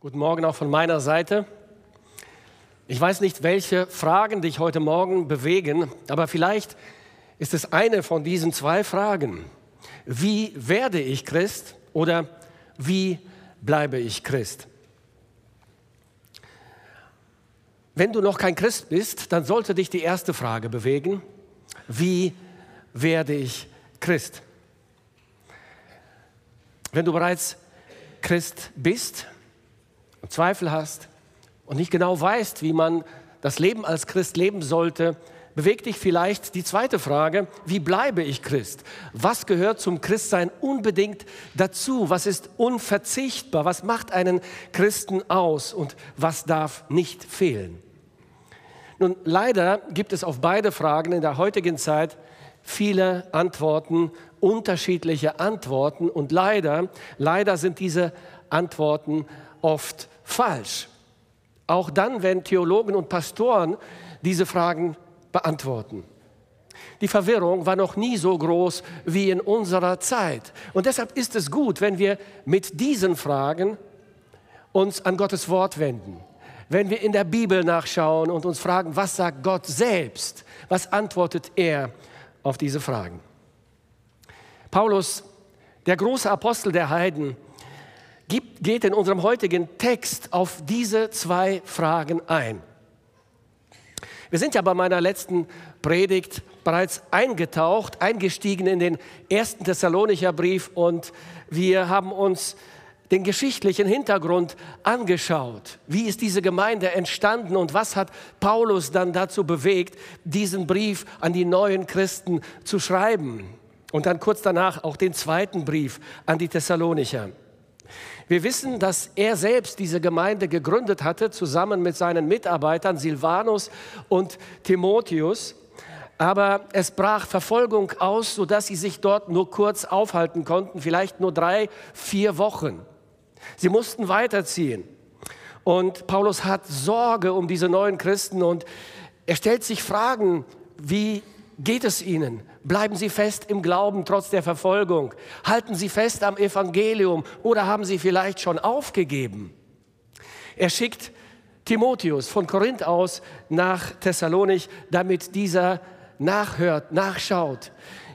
Guten Morgen auch von meiner Seite. Ich weiß nicht, welche Fragen dich heute Morgen bewegen, aber vielleicht ist es eine von diesen zwei Fragen. Wie werde ich Christ oder wie bleibe ich Christ? Wenn du noch kein Christ bist, dann sollte dich die erste Frage bewegen. Wie werde ich Christ? Wenn du bereits Christ bist und Zweifel hast und nicht genau weißt, wie man das Leben als Christ leben sollte, bewegt dich vielleicht die zweite Frage, wie bleibe ich Christ? Was gehört zum Christsein unbedingt dazu? Was ist unverzichtbar? Was macht einen Christen aus und was darf nicht fehlen? Nun, leider gibt es auf beide Fragen in der heutigen Zeit viele Antworten, unterschiedliche Antworten und leider, leider sind diese Antworten oft falsch. Auch dann, wenn Theologen und Pastoren diese Fragen beantworten. Die Verwirrung war noch nie so groß wie in unserer Zeit. Und deshalb ist es gut, wenn wir mit diesen Fragen uns an Gottes Wort wenden. Wenn wir in der Bibel nachschauen und uns fragen, was sagt Gott selbst? Was antwortet er auf diese Fragen? Paulus, der große Apostel der Heiden, geht in unserem heutigen Text auf diese zwei Fragen ein. Wir sind ja bei meiner letzten Predigt bereits eingetaucht, eingestiegen in den ersten Thessalonicher Brief und wir haben uns den geschichtlichen Hintergrund angeschaut. Wie ist diese Gemeinde entstanden und was hat Paulus dann dazu bewegt, diesen Brief an die neuen Christen zu schreiben? Und dann kurz danach auch den zweiten Brief an die Thessalonicher. Wir wissen, dass er selbst diese Gemeinde gegründet hatte, zusammen mit seinen Mitarbeitern Silvanus und Timotheus. Aber es brach Verfolgung aus, sodass sie sich dort nur kurz aufhalten konnten, vielleicht nur drei, vier Wochen. Sie mussten weiterziehen. Und Paulus hat Sorge um diese neuen Christen und er stellt sich Fragen, wie geht es ihnen? Bleiben Sie fest im Glauben trotz der Verfolgung. Halten Sie fest am Evangelium oder haben Sie vielleicht schon aufgegeben? Er schickt Timotheus von Korinth aus nach Thessalonich, damit dieser nachhört, nachschaut,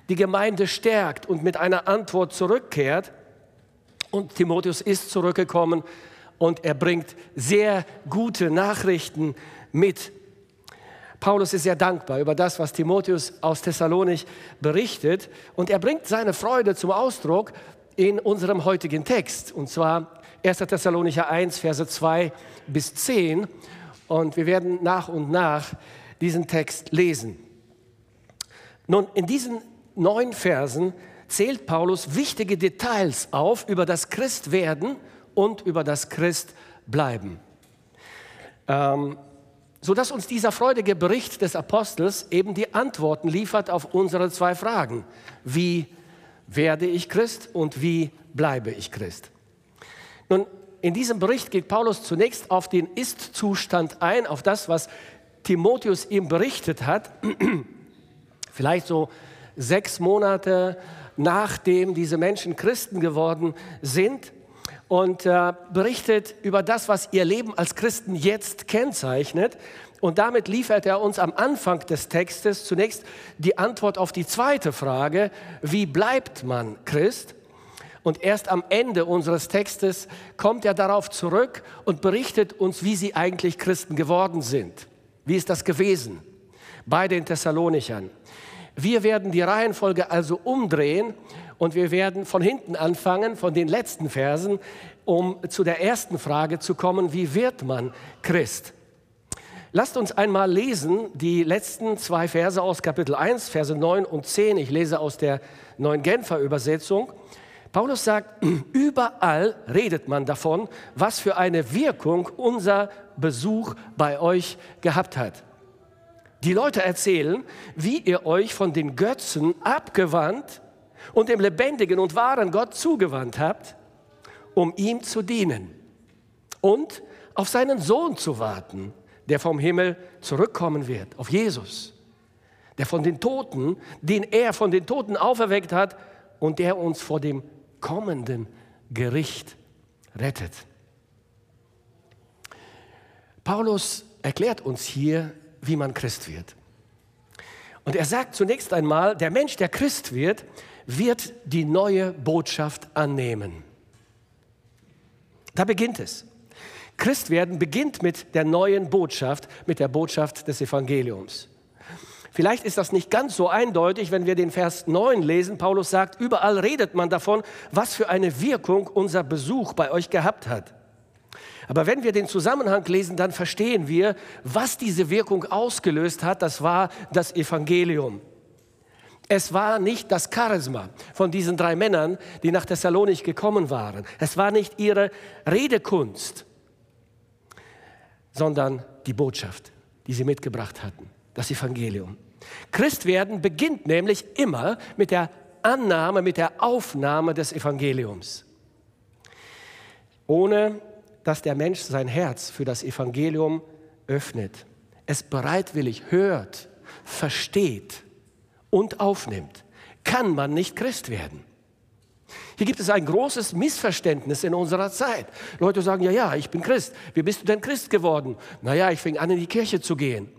die Gemeinde stärkt und mit einer Antwort zurückkehrt. Und Timotheus ist zurückgekommen und er bringt sehr gute Nachrichten mit. Paulus ist sehr dankbar über das, was Timotheus aus Thessalonich berichtet. Und er bringt seine Freude zum Ausdruck in unserem heutigen Text. Und zwar 1. Thessalonicher 1, Verse 2 bis 10. Und wir werden nach und nach diesen Text lesen. Nun, in diesen neun Versen zählt Paulus wichtige Details auf über das Christwerden und über das Christbleiben. Ähm, sodass uns dieser freudige Bericht des Apostels eben die Antworten liefert auf unsere zwei Fragen. Wie werde ich Christ und wie bleibe ich Christ? Nun, in diesem Bericht geht Paulus zunächst auf den Ist-Zustand ein, auf das, was Timotheus ihm berichtet hat. Vielleicht so sechs Monate nachdem diese Menschen Christen geworden sind und äh, berichtet über das, was ihr Leben als Christen jetzt kennzeichnet. Und damit liefert er uns am Anfang des Textes zunächst die Antwort auf die zweite Frage, wie bleibt man Christ? Und erst am Ende unseres Textes kommt er darauf zurück und berichtet uns, wie sie eigentlich Christen geworden sind. Wie ist das gewesen bei den Thessalonichern? Wir werden die Reihenfolge also umdrehen und wir werden von hinten anfangen, von den letzten Versen, um zu der ersten Frage zu kommen, wie wird man Christ? Lasst uns einmal lesen die letzten zwei Verse aus Kapitel 1, Verse 9 und 10. Ich lese aus der neuen Genfer Übersetzung. Paulus sagt, überall redet man davon, was für eine Wirkung unser Besuch bei euch gehabt hat. Die Leute erzählen, wie ihr euch von den Götzen abgewandt und dem lebendigen und wahren Gott zugewandt habt, um ihm zu dienen und auf seinen Sohn zu warten, der vom Himmel zurückkommen wird, auf Jesus, der von den Toten, den er von den Toten auferweckt hat und der uns vor dem kommenden Gericht rettet. Paulus erklärt uns hier, wie man Christ wird. Und er sagt zunächst einmal, der Mensch, der Christ wird, wird die neue Botschaft annehmen. Da beginnt es. Christwerden beginnt mit der neuen Botschaft, mit der Botschaft des Evangeliums. Vielleicht ist das nicht ganz so eindeutig, wenn wir den Vers 9 lesen. Paulus sagt, überall redet man davon, was für eine Wirkung unser Besuch bei euch gehabt hat. Aber wenn wir den Zusammenhang lesen, dann verstehen wir, was diese Wirkung ausgelöst hat. Das war das Evangelium. Es war nicht das Charisma von diesen drei Männern, die nach Thessalonich gekommen waren. Es war nicht ihre Redekunst, sondern die Botschaft, die sie mitgebracht hatten, das Evangelium. Christwerden beginnt nämlich immer mit der Annahme, mit der Aufnahme des Evangeliums. Ohne dass der Mensch sein Herz für das Evangelium öffnet, es bereitwillig hört, versteht und aufnimmt, kann man nicht Christ werden. Hier gibt es ein großes Missverständnis in unserer Zeit. Leute sagen, ja, ja, ich bin Christ. Wie bist du denn Christ geworden? Naja, ich fing an, in die Kirche zu gehen.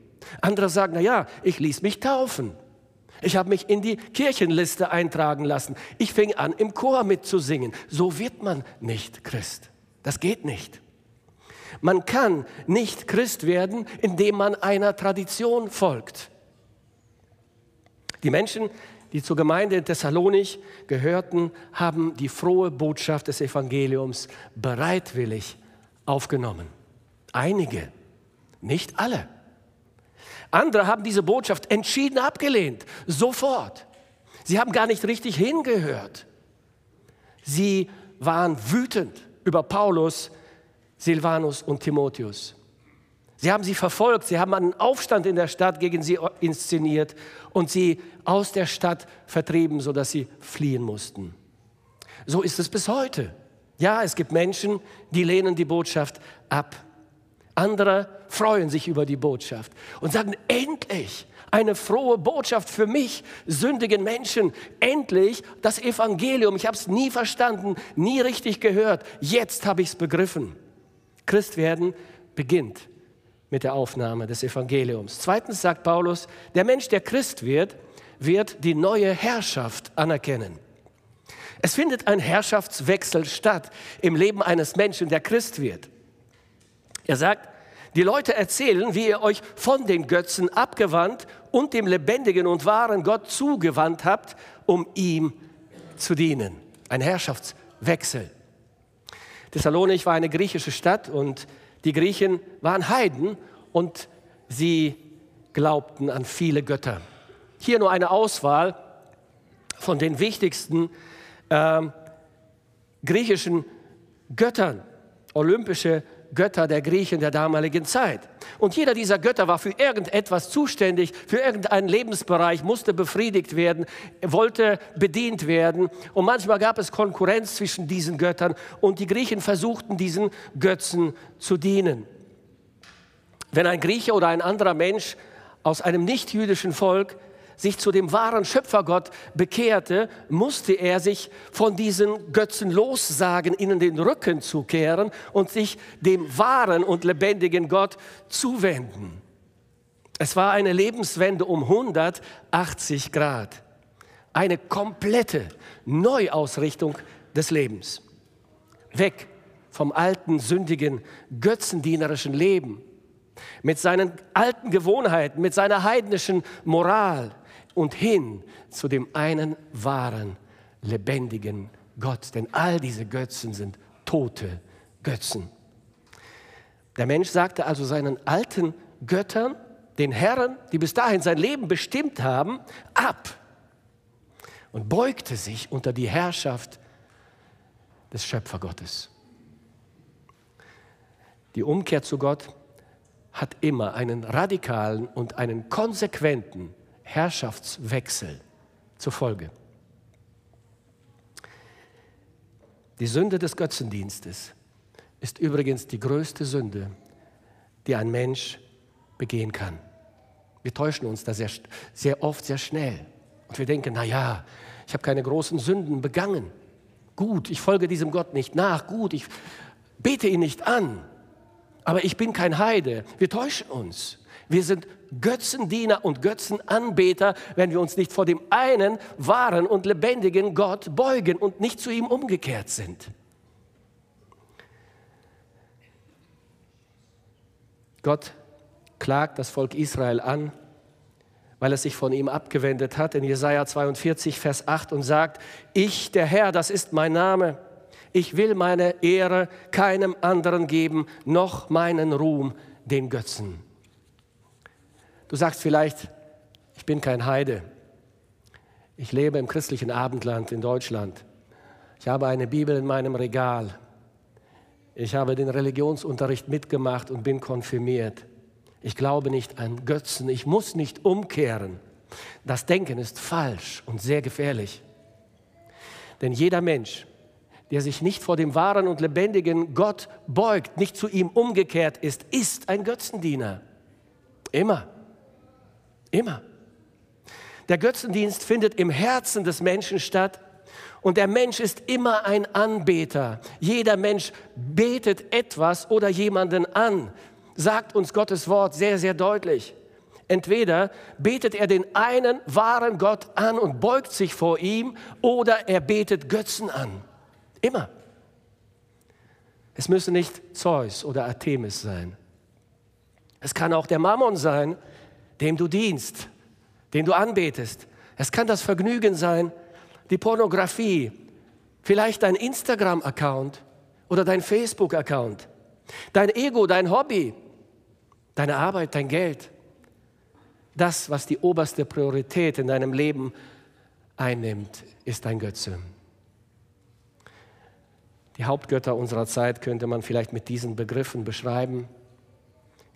Andere sagen, naja, ich ließ mich taufen. Ich habe mich in die Kirchenliste eintragen lassen. Ich fing an, im Chor mitzusingen. So wird man nicht Christ. Das geht nicht. Man kann nicht Christ werden, indem man einer Tradition folgt. Die Menschen, die zur Gemeinde in Thessalonich gehörten, haben die frohe Botschaft des Evangeliums bereitwillig aufgenommen. Einige, nicht alle. Andere haben diese Botschaft entschieden abgelehnt, sofort. Sie haben gar nicht richtig hingehört. Sie waren wütend über Paulus, Silvanus und Timotheus. Sie haben sie verfolgt, sie haben einen Aufstand in der Stadt gegen sie inszeniert und sie aus der Stadt vertrieben, sodass sie fliehen mussten. So ist es bis heute. Ja, es gibt Menschen, die lehnen die Botschaft ab. Andere freuen sich über die Botschaft und sagen, endlich eine frohe Botschaft für mich, sündigen Menschen. Endlich das Evangelium. Ich habe es nie verstanden, nie richtig gehört. Jetzt habe ich es begriffen. Christwerden beginnt mit der Aufnahme des Evangeliums. Zweitens sagt Paulus, der Mensch, der Christ wird, wird die neue Herrschaft anerkennen. Es findet ein Herrschaftswechsel statt im Leben eines Menschen, der Christ wird. Er sagt, die Leute erzählen, wie ihr euch von den Götzen abgewandt und dem lebendigen und wahren Gott zugewandt habt, um ihm zu dienen. Ein Herrschaftswechsel. Thessalonich war eine griechische Stadt und die Griechen waren Heiden und sie glaubten an viele Götter. Hier nur eine Auswahl von den wichtigsten äh, griechischen Göttern, olympische Götter der Griechen der damaligen Zeit. Und jeder dieser Götter war für irgendetwas zuständig, für irgendeinen Lebensbereich, musste befriedigt werden, wollte bedient werden. Und manchmal gab es Konkurrenz zwischen diesen Göttern und die Griechen versuchten diesen Götzen zu dienen. Wenn ein Grieche oder ein anderer Mensch aus einem nichtjüdischen Volk sich zu dem wahren Schöpfergott bekehrte, musste er sich von diesen Götzen lossagen, ihnen den Rücken zukehren und sich dem wahren und lebendigen Gott zuwenden. Es war eine Lebenswende um 180 Grad. Eine komplette Neuausrichtung des Lebens. Weg vom alten, sündigen, götzendienerischen Leben mit seinen alten Gewohnheiten, mit seiner heidnischen Moral, und hin zu dem einen wahren, lebendigen Gott. Denn all diese Götzen sind tote Götzen. Der Mensch sagte also seinen alten Göttern, den Herren, die bis dahin sein Leben bestimmt haben, ab und beugte sich unter die Herrschaft des Schöpfergottes. Die Umkehr zu Gott hat immer einen radikalen und einen konsequenten Herrschaftswechsel zur Folge. Die Sünde des Götzendienstes ist übrigens die größte Sünde, die ein Mensch begehen kann. Wir täuschen uns da sehr, sehr oft sehr schnell. Und wir denken, naja, ich habe keine großen Sünden begangen. Gut, ich folge diesem Gott nicht nach. Gut, ich bete ihn nicht an. aber ich bin kein Heide. Wir täuschen uns. Wir sind Götzendiener und Götzenanbeter, wenn wir uns nicht vor dem einen wahren und lebendigen Gott beugen und nicht zu ihm umgekehrt sind. Gott klagt das Volk Israel an, weil es sich von ihm abgewendet hat in Jesaja 42, Vers 8 und sagt: Ich, der Herr, das ist mein Name. Ich will meine Ehre keinem anderen geben, noch meinen Ruhm den Götzen. Du sagst vielleicht, ich bin kein Heide. Ich lebe im christlichen Abendland in Deutschland. Ich habe eine Bibel in meinem Regal. Ich habe den Religionsunterricht mitgemacht und bin konfirmiert. Ich glaube nicht an Götzen. Ich muss nicht umkehren. Das Denken ist falsch und sehr gefährlich. Denn jeder Mensch, der sich nicht vor dem wahren und lebendigen Gott beugt, nicht zu ihm umgekehrt ist, ist ein Götzendiener. Immer. Immer. Der Götzendienst findet im Herzen des Menschen statt und der Mensch ist immer ein Anbeter. Jeder Mensch betet etwas oder jemanden an, sagt uns Gottes Wort sehr, sehr deutlich. Entweder betet er den einen wahren Gott an und beugt sich vor ihm oder er betet Götzen an. Immer. Es müsse nicht Zeus oder Artemis sein. Es kann auch der Mammon sein, dem du dienst, den du anbetest. Es kann das Vergnügen sein, die Pornografie, vielleicht dein Instagram-Account oder dein Facebook-Account, dein Ego, dein Hobby, deine Arbeit, dein Geld. Das, was die oberste Priorität in deinem Leben einnimmt, ist dein Götze. Die Hauptgötter unserer Zeit könnte man vielleicht mit diesen Begriffen beschreiben.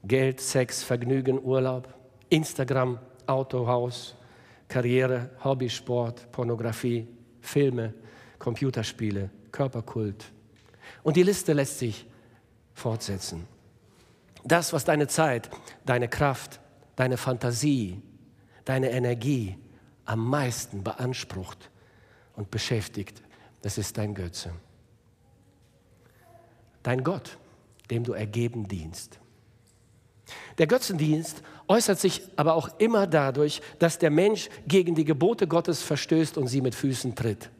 Geld, Sex, Vergnügen, Urlaub. Instagram, Autohaus, Karriere, Hobbysport, Pornografie, Filme, Computerspiele, Körperkult. Und die Liste lässt sich fortsetzen. Das, was deine Zeit, deine Kraft, deine Fantasie, deine Energie am meisten beansprucht und beschäftigt, das ist dein Götze. Dein Gott, dem du ergeben dienst. Der Götzendienst äußert sich aber auch immer dadurch, dass der Mensch gegen die Gebote Gottes verstößt und sie mit Füßen tritt.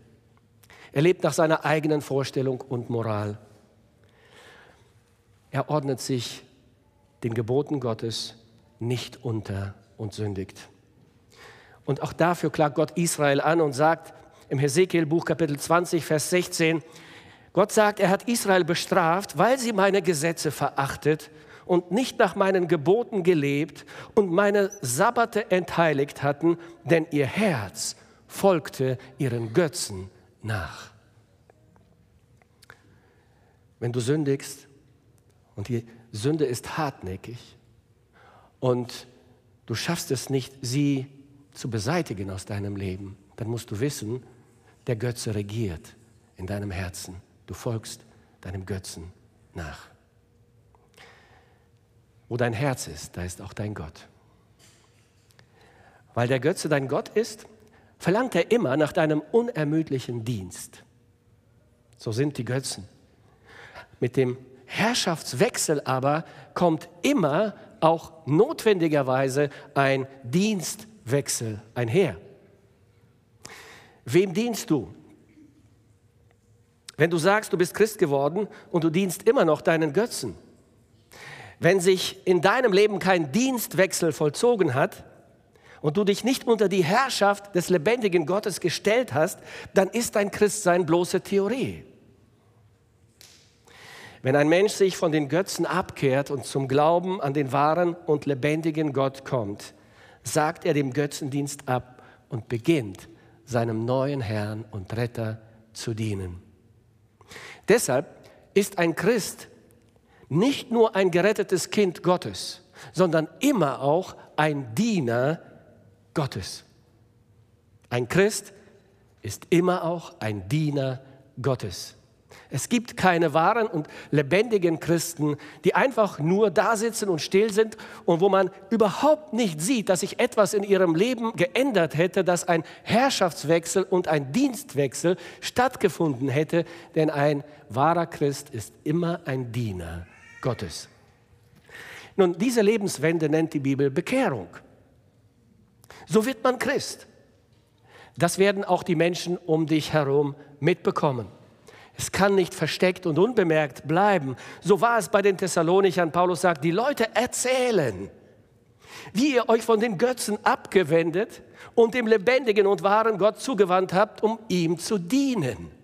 Er lebt nach seiner eigenen Vorstellung und Moral. Er ordnet sich den Geboten Gottes nicht unter und sündigt. Und auch dafür klagt Gott Israel an und sagt im Hesekiel-Buch Kapitel 20, Vers 16, Gott sagt, er hat Israel bestraft, weil sie meine Gesetze verachtet und nicht nach meinen Geboten gelebt und meine Sabbate entheiligt hatten, denn ihr Herz folgte ihren Götzen nach. Wenn du sündigst und die Sünde ist hartnäckig und du schaffst es nicht, sie zu beseitigen aus deinem Leben, dann musst du wissen, der Götze regiert in deinem Herzen. Du folgst deinem Götzen nach. Wo dein Herz ist, da ist auch dein Gott. Weil der Götze dein Gott ist, verlangt er immer nach deinem unermüdlichen Dienst. So sind die Götzen. Mit dem Herrschaftswechsel aber kommt immer auch notwendigerweise ein Dienstwechsel einher. Wem dienst du? Wenn du sagst, du bist Christ geworden und du dienst immer noch deinen Götzen, wenn sich in deinem Leben kein Dienstwechsel vollzogen hat und du dich nicht unter die Herrschaft des lebendigen Gottes gestellt hast, dann ist dein Christsein bloße Theorie. Wenn ein Mensch sich von den Götzen abkehrt und zum Glauben an den wahren und lebendigen Gott kommt, sagt er dem Götzendienst ab und beginnt seinem neuen Herrn und Retter zu dienen. Deshalb ist ein Christ nicht nur ein gerettetes Kind Gottes, sondern immer auch ein Diener Gottes. Ein Christ ist immer auch ein Diener Gottes. Es gibt keine wahren und lebendigen Christen, die einfach nur da sitzen und still sind und wo man überhaupt nicht sieht, dass sich etwas in ihrem Leben geändert hätte, dass ein Herrschaftswechsel und ein Dienstwechsel stattgefunden hätte. Denn ein wahrer Christ ist immer ein Diener Gottes. Nun, diese Lebenswende nennt die Bibel Bekehrung. So wird man Christ. Das werden auch die Menschen um dich herum mitbekommen. Es kann nicht versteckt und unbemerkt bleiben. So war es bei den Thessalonichern. Paulus sagt, die Leute erzählen, wie ihr euch von den Götzen abgewendet und dem lebendigen und wahren Gott zugewandt habt, um ihm zu dienen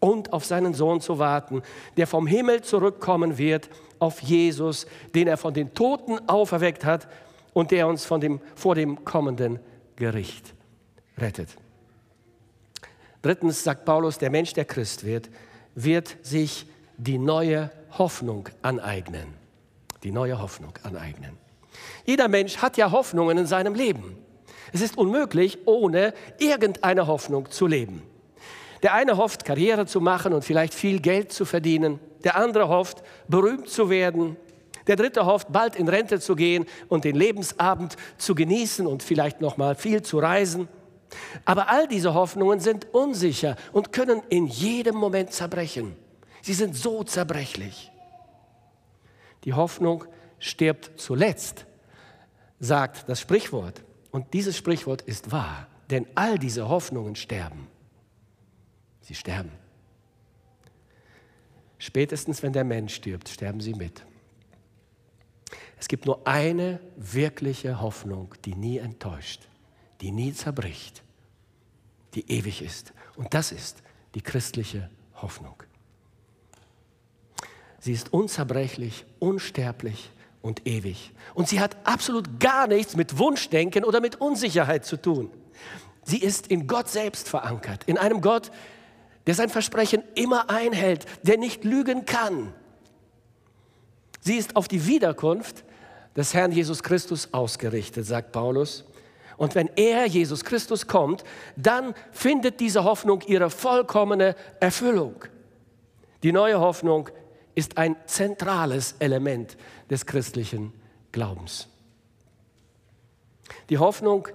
und auf seinen Sohn zu warten, der vom Himmel zurückkommen wird, auf Jesus, den er von den Toten auferweckt hat und der uns von dem, vor dem kommenden Gericht rettet. Drittens sagt Paulus, der Mensch, der Christ wird, wird sich die neue Hoffnung aneignen. Die neue Hoffnung aneignen. Jeder Mensch hat ja Hoffnungen in seinem Leben. Es ist unmöglich, ohne irgendeine Hoffnung zu leben. Der eine hofft, Karriere zu machen und vielleicht viel Geld zu verdienen. Der andere hofft, berühmt zu werden. Der dritte hofft, bald in Rente zu gehen und den Lebensabend zu genießen und vielleicht noch mal viel zu reisen. Aber all diese Hoffnungen sind unsicher und können in jedem Moment zerbrechen. Sie sind so zerbrechlich. Die Hoffnung stirbt zuletzt, sagt das Sprichwort. Und dieses Sprichwort ist wahr, denn all diese Hoffnungen sterben. Sie sterben. Spätestens, wenn der Mensch stirbt, sterben sie mit. Es gibt nur eine wirkliche Hoffnung, die nie enttäuscht, die nie zerbricht, die ewig ist. Und das ist die christliche Hoffnung. Sie ist unzerbrechlich, unsterblich und ewig. Und sie hat absolut gar nichts mit Wunschdenken oder mit Unsicherheit zu tun. Sie ist in Gott selbst verankert, in einem Gott, der sein Versprechen immer einhält, der nicht lügen kann. Sie ist auf die Wiederkunft des Herrn Jesus Christus ausgerichtet, sagt Paulus. Und wenn er, Jesus Christus, kommt, dann findet diese Hoffnung ihre vollkommene Erfüllung. Die neue Hoffnung ist ein zentrales Element des christlichen Glaubens. Die Hoffnung,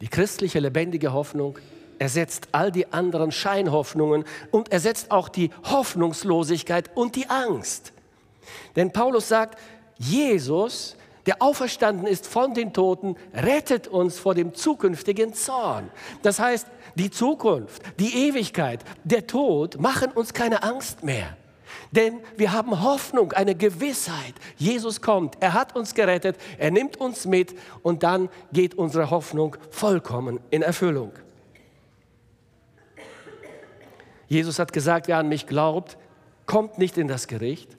die christliche lebendige Hoffnung, ersetzt all die anderen Scheinhoffnungen und ersetzt auch die Hoffnungslosigkeit und die Angst. Denn Paulus sagt, Jesus, der auferstanden ist von den Toten, rettet uns vor dem zukünftigen Zorn. Das heißt, die Zukunft, die Ewigkeit, der Tod machen uns keine Angst mehr. Denn wir haben Hoffnung, eine Gewissheit. Jesus kommt, er hat uns gerettet, er nimmt uns mit und dann geht unsere Hoffnung vollkommen in Erfüllung. Jesus hat gesagt, wer an mich glaubt, kommt nicht in das Gericht,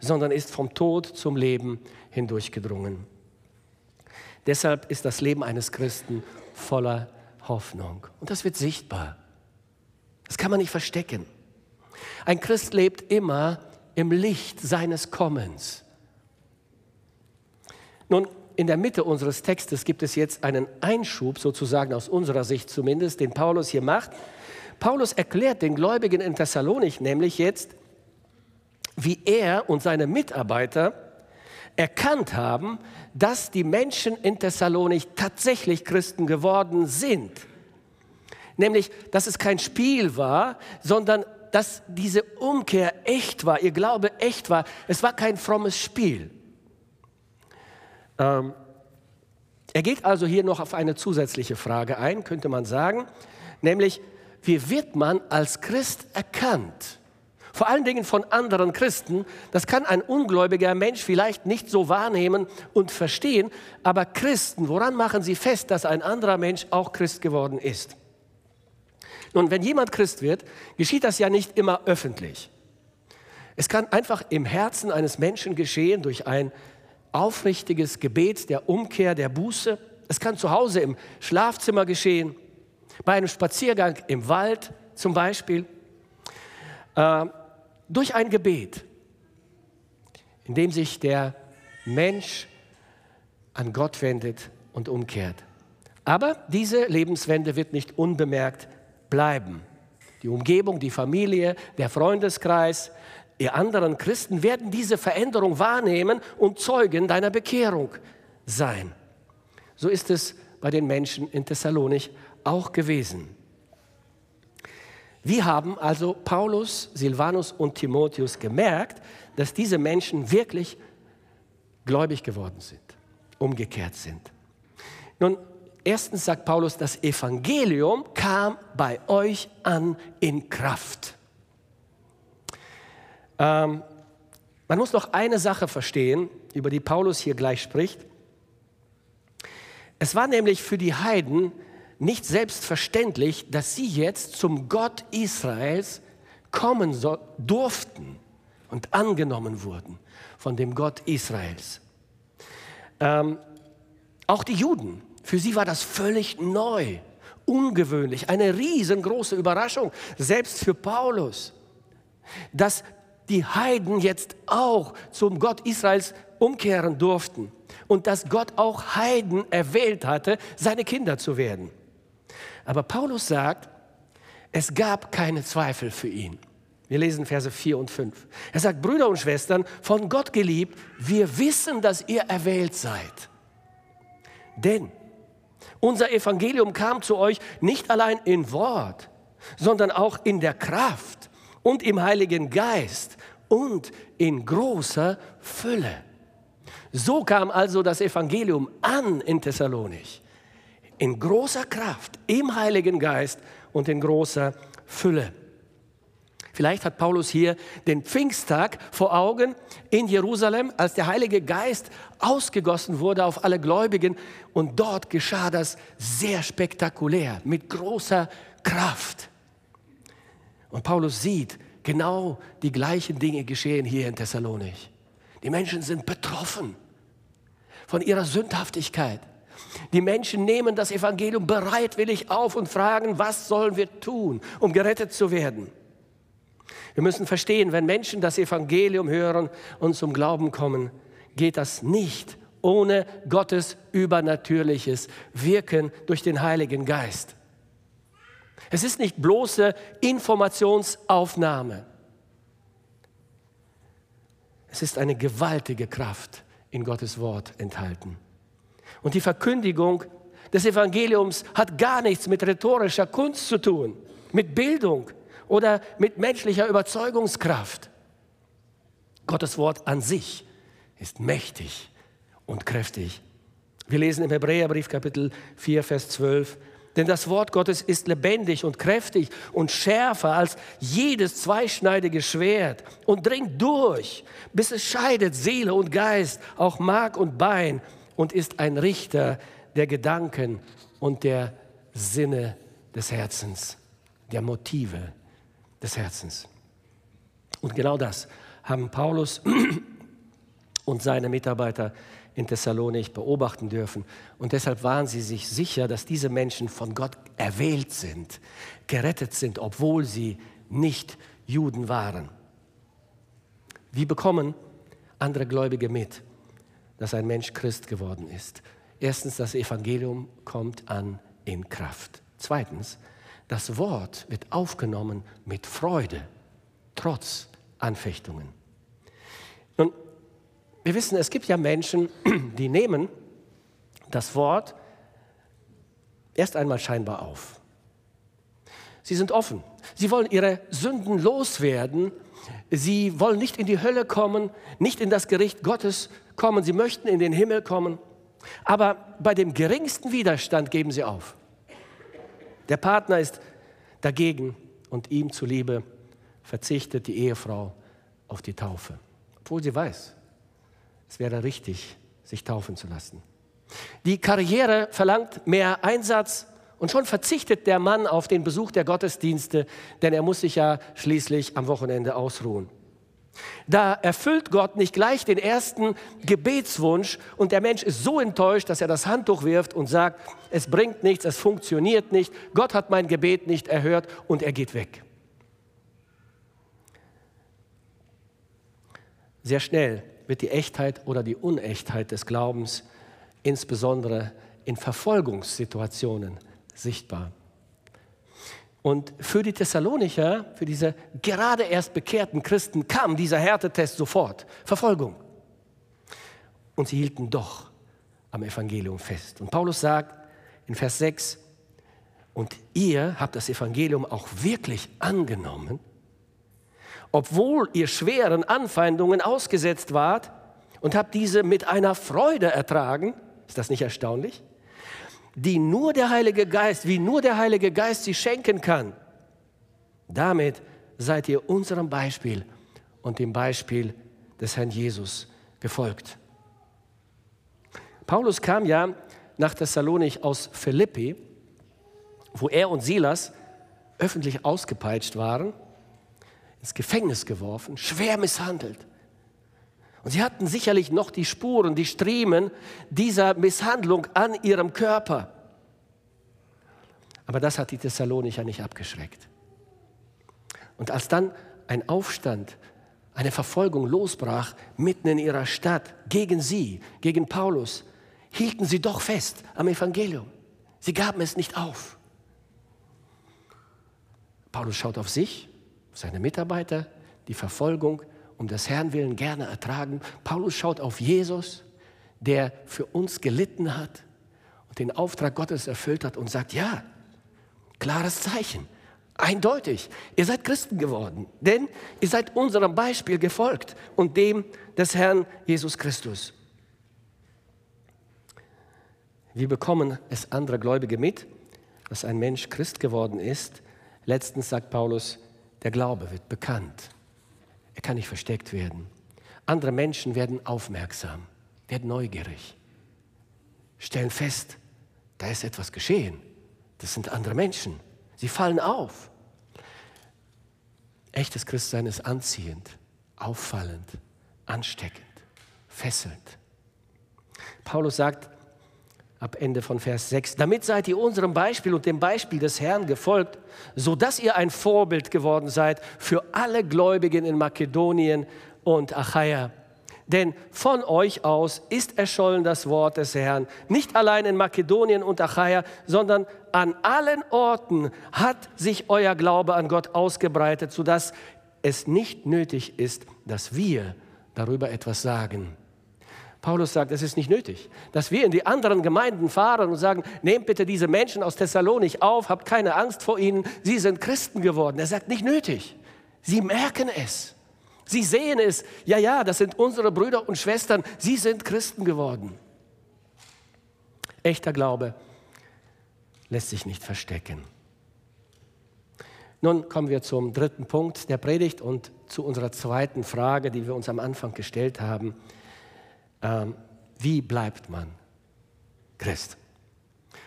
sondern ist vom Tod zum Leben hindurchgedrungen. Deshalb ist das Leben eines Christen voller Hoffnung. Und das wird sichtbar. Das kann man nicht verstecken. Ein Christ lebt immer im Licht seines Kommens. Nun, in der Mitte unseres Textes gibt es jetzt einen Einschub, sozusagen aus unserer Sicht zumindest, den Paulus hier macht. Paulus erklärt den Gläubigen in Thessalonik nämlich jetzt, wie er und seine Mitarbeiter erkannt haben, dass die Menschen in Thessalonik tatsächlich Christen geworden sind. Nämlich, dass es kein Spiel war, sondern dass diese Umkehr echt war, ihr Glaube echt war. Es war kein frommes Spiel. Ähm, er geht also hier noch auf eine zusätzliche Frage ein, könnte man sagen, nämlich, wie wird man als Christ erkannt? Vor allen Dingen von anderen Christen. Das kann ein ungläubiger Mensch vielleicht nicht so wahrnehmen und verstehen. Aber Christen, woran machen sie fest, dass ein anderer Mensch auch Christ geworden ist? Nun, wenn jemand Christ wird, geschieht das ja nicht immer öffentlich. Es kann einfach im Herzen eines Menschen geschehen durch ein aufrichtiges Gebet der Umkehr, der Buße. Es kann zu Hause im Schlafzimmer geschehen bei einem Spaziergang im Wald zum Beispiel, äh, durch ein Gebet, in dem sich der Mensch an Gott wendet und umkehrt. Aber diese Lebenswende wird nicht unbemerkt bleiben. Die Umgebung, die Familie, der Freundeskreis, ihr anderen Christen werden diese Veränderung wahrnehmen und Zeugen deiner Bekehrung sein. So ist es bei den Menschen in Thessalonich auch gewesen. Wie haben also Paulus, Silvanus und Timotheus gemerkt, dass diese Menschen wirklich gläubig geworden sind, umgekehrt sind. Nun, erstens sagt Paulus, das Evangelium kam bei euch an in Kraft. Ähm, man muss noch eine Sache verstehen, über die Paulus hier gleich spricht. Es war nämlich für die Heiden nicht selbstverständlich, dass sie jetzt zum Gott Israels kommen so, durften und angenommen wurden von dem Gott Israels. Ähm, auch die Juden, für sie war das völlig neu, ungewöhnlich, eine riesengroße Überraschung, selbst für Paulus, dass die Heiden jetzt auch zum Gott Israels umkehren durften und dass Gott auch Heiden erwählt hatte, seine Kinder zu werden. Aber Paulus sagt, es gab keine Zweifel für ihn. Wir lesen Verse 4 und 5. Er sagt, Brüder und Schwestern, von Gott geliebt, wir wissen, dass ihr erwählt seid. Denn unser Evangelium kam zu euch nicht allein in Wort, sondern auch in der Kraft und im Heiligen Geist und in großer Fülle. So kam also das Evangelium an in Thessalonich. In großer Kraft, im Heiligen Geist und in großer Fülle. Vielleicht hat Paulus hier den Pfingsttag vor Augen in Jerusalem, als der Heilige Geist ausgegossen wurde auf alle Gläubigen. Und dort geschah das sehr spektakulär, mit großer Kraft. Und Paulus sieht, genau die gleichen Dinge geschehen hier in Thessalonich. Die Menschen sind betroffen von ihrer Sündhaftigkeit. Die Menschen nehmen das Evangelium bereitwillig auf und fragen, was sollen wir tun, um gerettet zu werden? Wir müssen verstehen, wenn Menschen das Evangelium hören und zum Glauben kommen, geht das nicht ohne Gottes übernatürliches Wirken durch den Heiligen Geist. Es ist nicht bloße Informationsaufnahme. Es ist eine gewaltige Kraft in Gottes Wort enthalten. Und die Verkündigung des Evangeliums hat gar nichts mit rhetorischer Kunst zu tun, mit Bildung, oder mit menschlicher Überzeugungskraft. Gottes Wort an sich ist mächtig und kräftig. Wir lesen im Hebräerbrief Kapitel 4, Vers 12, denn das Wort Gottes ist lebendig und kräftig und schärfer als jedes zweischneidige Schwert und dringt durch, bis es scheidet Seele und Geist, auch Mark und Bein und ist ein Richter der Gedanken und der Sinne des Herzens, der Motive des Herzens. Und genau das haben Paulus und seine Mitarbeiter in Thessalonik beobachten dürfen. Und deshalb waren sie sich sicher, dass diese Menschen von Gott erwählt sind, gerettet sind, obwohl sie nicht Juden waren. Wie bekommen andere Gläubige mit, dass ein Mensch Christ geworden ist? Erstens, das Evangelium kommt an in Kraft. Zweitens, das Wort wird aufgenommen mit Freude, trotz Anfechtungen. Nun, wir wissen, es gibt ja Menschen, die nehmen das Wort erst einmal scheinbar auf. Sie sind offen. Sie wollen ihre Sünden loswerden. Sie wollen nicht in die Hölle kommen, nicht in das Gericht Gottes kommen. Sie möchten in den Himmel kommen. Aber bei dem geringsten Widerstand geben sie auf. Der Partner ist dagegen und ihm zuliebe verzichtet die Ehefrau auf die Taufe, obwohl sie weiß, es wäre richtig, sich taufen zu lassen. Die Karriere verlangt mehr Einsatz und schon verzichtet der Mann auf den Besuch der Gottesdienste, denn er muss sich ja schließlich am Wochenende ausruhen. Da erfüllt Gott nicht gleich den ersten Gebetswunsch und der Mensch ist so enttäuscht, dass er das Handtuch wirft und sagt, es bringt nichts, es funktioniert nicht, Gott hat mein Gebet nicht erhört und er geht weg. Sehr schnell wird die Echtheit oder die Unechtheit des Glaubens insbesondere in Verfolgungssituationen sichtbar. Und für die Thessalonicher, für diese gerade erst bekehrten Christen, kam dieser Härtetest sofort. Verfolgung. Und sie hielten doch am Evangelium fest. Und Paulus sagt in Vers 6, und ihr habt das Evangelium auch wirklich angenommen, obwohl ihr schweren Anfeindungen ausgesetzt wart und habt diese mit einer Freude ertragen. Ist das nicht erstaunlich? Die nur der Heilige Geist, wie nur der Heilige Geist sie schenken kann. Damit seid ihr unserem Beispiel und dem Beispiel des Herrn Jesus gefolgt. Paulus kam ja nach Thessalonich aus Philippi, wo er und Silas öffentlich ausgepeitscht waren, ins Gefängnis geworfen, schwer misshandelt. Und sie hatten sicherlich noch die Spuren, die Striemen dieser Misshandlung an ihrem Körper. Aber das hat die Thessalonicher nicht abgeschreckt. Und als dann ein Aufstand, eine Verfolgung losbrach mitten in ihrer Stadt gegen sie, gegen Paulus, hielten sie doch fest am Evangelium. Sie gaben es nicht auf. Paulus schaut auf sich, seine Mitarbeiter, die Verfolgung um des Herrn willen gerne ertragen. Paulus schaut auf Jesus, der für uns gelitten hat und den Auftrag Gottes erfüllt hat und sagt, ja, klares Zeichen, eindeutig, ihr seid Christen geworden, denn ihr seid unserem Beispiel gefolgt und dem des Herrn Jesus Christus. Wie bekommen es andere Gläubige mit, dass ein Mensch Christ geworden ist? Letztens sagt Paulus, der Glaube wird bekannt. Er kann nicht versteckt werden. Andere Menschen werden aufmerksam, werden neugierig, stellen fest, da ist etwas geschehen. Das sind andere Menschen. Sie fallen auf. Echtes Christsein ist anziehend, auffallend, ansteckend, fesselnd. Paulus sagt, ab Ende von Vers 6. Damit seid ihr unserem Beispiel und dem Beispiel des Herrn gefolgt, so dass ihr ein Vorbild geworden seid für alle Gläubigen in Makedonien und Achaia. Denn von euch aus ist erschollen das Wort des Herrn, nicht allein in Makedonien und Achaia, sondern an allen Orten hat sich euer Glaube an Gott ausgebreitet, sodass es nicht nötig ist, dass wir darüber etwas sagen. Paulus sagt, es ist nicht nötig, dass wir in die anderen Gemeinden fahren und sagen, nehmt bitte diese Menschen aus Thessalonik auf, habt keine Angst vor ihnen, sie sind Christen geworden. Er sagt, nicht nötig. Sie merken es. Sie sehen es. Ja, ja, das sind unsere Brüder und Schwestern. Sie sind Christen geworden. Echter Glaube lässt sich nicht verstecken. Nun kommen wir zum dritten Punkt der Predigt und zu unserer zweiten Frage, die wir uns am Anfang gestellt haben ähm, wie bleibt man Christ?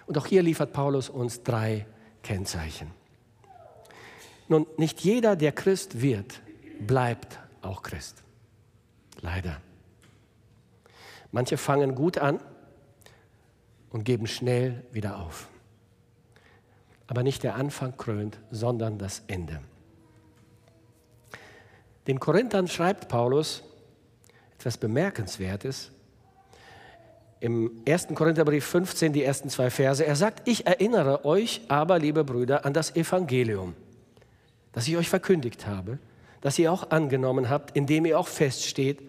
Und auch hier liefert Paulus uns drei Kennzeichen. Nun, nicht jeder, der Christ wird, bleibt auch Christ. Leider. Manche fangen gut an und geben schnell wieder auf. Aber nicht der Anfang krönt, sondern das Ende. Den Korinthern schreibt Paulus, etwas Bemerkenswertes. Im 1. Korintherbrief 15, die ersten zwei Verse. Er sagt, ich erinnere euch aber, liebe Brüder, an das Evangelium, das ich euch verkündigt habe, das ihr auch angenommen habt, in dem ihr auch feststeht,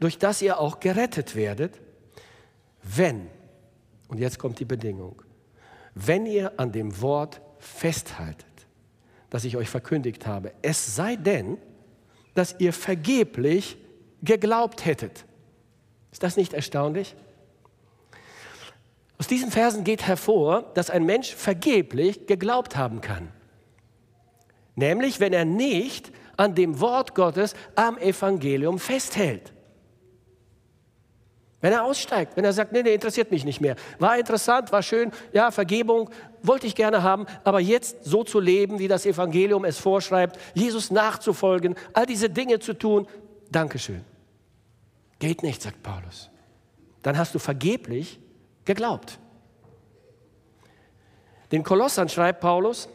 durch das ihr auch gerettet werdet, wenn, und jetzt kommt die Bedingung, wenn ihr an dem Wort festhaltet, das ich euch verkündigt habe, es sei denn, dass ihr vergeblich geglaubt hättet. Ist das nicht erstaunlich? Aus diesen Versen geht hervor, dass ein Mensch vergeblich geglaubt haben kann. Nämlich, wenn er nicht an dem Wort Gottes am Evangelium festhält. Wenn er aussteigt, wenn er sagt, nee, nee, interessiert mich nicht mehr. War interessant, war schön, ja, Vergebung wollte ich gerne haben, aber jetzt so zu leben, wie das Evangelium es vorschreibt, Jesus nachzufolgen, all diese Dinge zu tun, Dankeschön. Geht nicht, sagt Paulus. Dann hast du vergeblich geglaubt. Den Kolossern schreibt Paulus,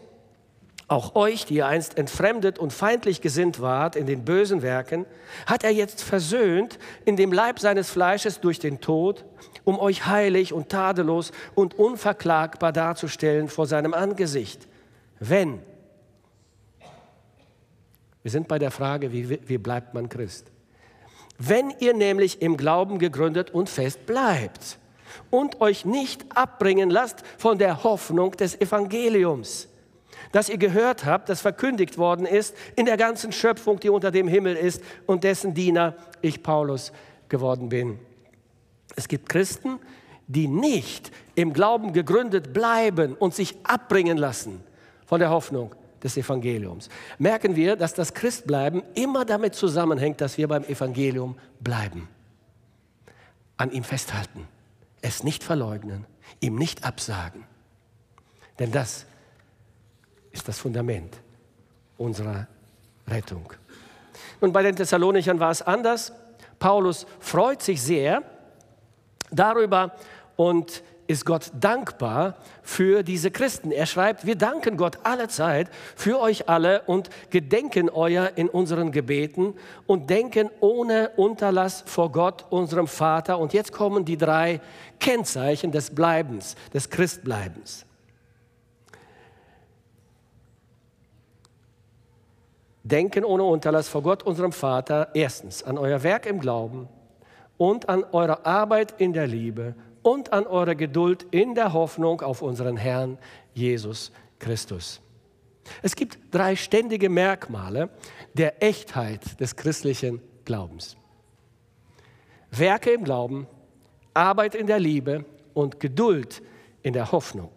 auch euch, die ihr einst entfremdet und feindlich gesinnt wart in den bösen Werken, hat er jetzt versöhnt in dem Leib seines Fleisches durch den Tod, um euch heilig und tadellos und unverklagbar darzustellen vor seinem Angesicht. Wenn, wir sind bei der Frage, wie, wie bleibt man Christ? Wenn ihr nämlich im Glauben gegründet und fest bleibt und euch nicht abbringen lasst von der Hoffnung des Evangeliums, das ihr gehört habt, das verkündigt worden ist in der ganzen Schöpfung, die unter dem Himmel ist und dessen Diener ich Paulus geworden bin. Es gibt Christen, die nicht im Glauben gegründet bleiben und sich abbringen lassen von der Hoffnung des Evangeliums. Merken wir, dass das Christbleiben immer damit zusammenhängt, dass wir beim Evangelium bleiben. An ihm festhalten, es nicht verleugnen, ihm nicht absagen. Denn das ist das Fundament unserer Rettung. Und bei den Thessalonichern war es anders. Paulus freut sich sehr darüber und ist Gott dankbar für diese Christen. Er schreibt, wir danken Gott alle Zeit für euch alle und gedenken euer in unseren Gebeten und denken ohne Unterlass vor Gott, unserem Vater. Und jetzt kommen die drei Kennzeichen des Bleibens, des Christbleibens. Denken ohne Unterlass vor Gott, unserem Vater, erstens an euer Werk im Glauben und an eure Arbeit in der Liebe und an eure Geduld in der Hoffnung auf unseren Herrn Jesus Christus. Es gibt drei ständige Merkmale der Echtheit des christlichen Glaubens. Werke im Glauben, Arbeit in der Liebe und Geduld in der Hoffnung.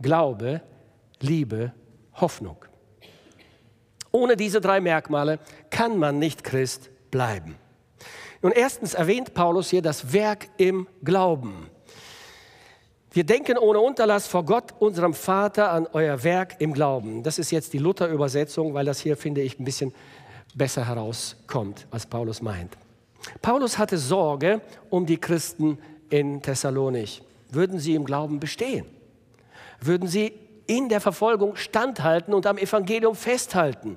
Glaube, Liebe, Hoffnung. Ohne diese drei Merkmale kann man nicht Christ bleiben. Nun, erstens erwähnt Paulus hier das Werk im Glauben. Wir denken ohne Unterlass vor Gott, unserem Vater, an euer Werk im Glauben. Das ist jetzt die Luther-Übersetzung, weil das hier, finde ich, ein bisschen besser herauskommt, als Paulus meint. Paulus hatte Sorge um die Christen in Thessalonich. Würden sie im Glauben bestehen? Würden sie in der Verfolgung standhalten und am Evangelium festhalten?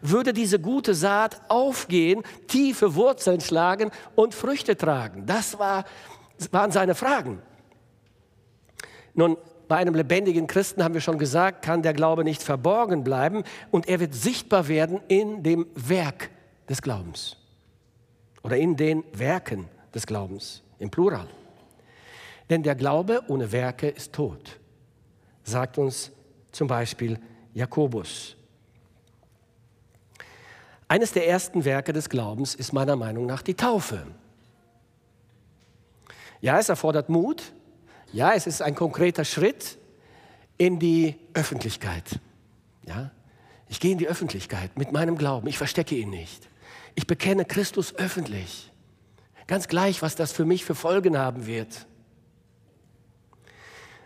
Würde diese gute Saat aufgehen, tiefe Wurzeln schlagen und Früchte tragen? Das, war, waren seine Fragen. Nun, bei einem lebendigen Christen haben wir schon gesagt, kann der Glaube nicht verborgen bleiben und er wird sichtbar werden in dem Werk des Glaubens oder in den Werken des Glaubens im Plural. Denn der Glaube ohne Werke ist tot sagt uns zum Beispiel Jakobus. Eines der ersten Werke des Glaubens ist meiner Meinung nach die Taufe. Ja, es erfordert Mut. Ja, es ist ein konkreter Schritt in die Öffentlichkeit. Ja, ich gehe in die Öffentlichkeit mit meinem Glauben. Ich verstecke ihn nicht. Ich bekenne Christus öffentlich. Ganz gleich, was das für mich für Folgen haben wird.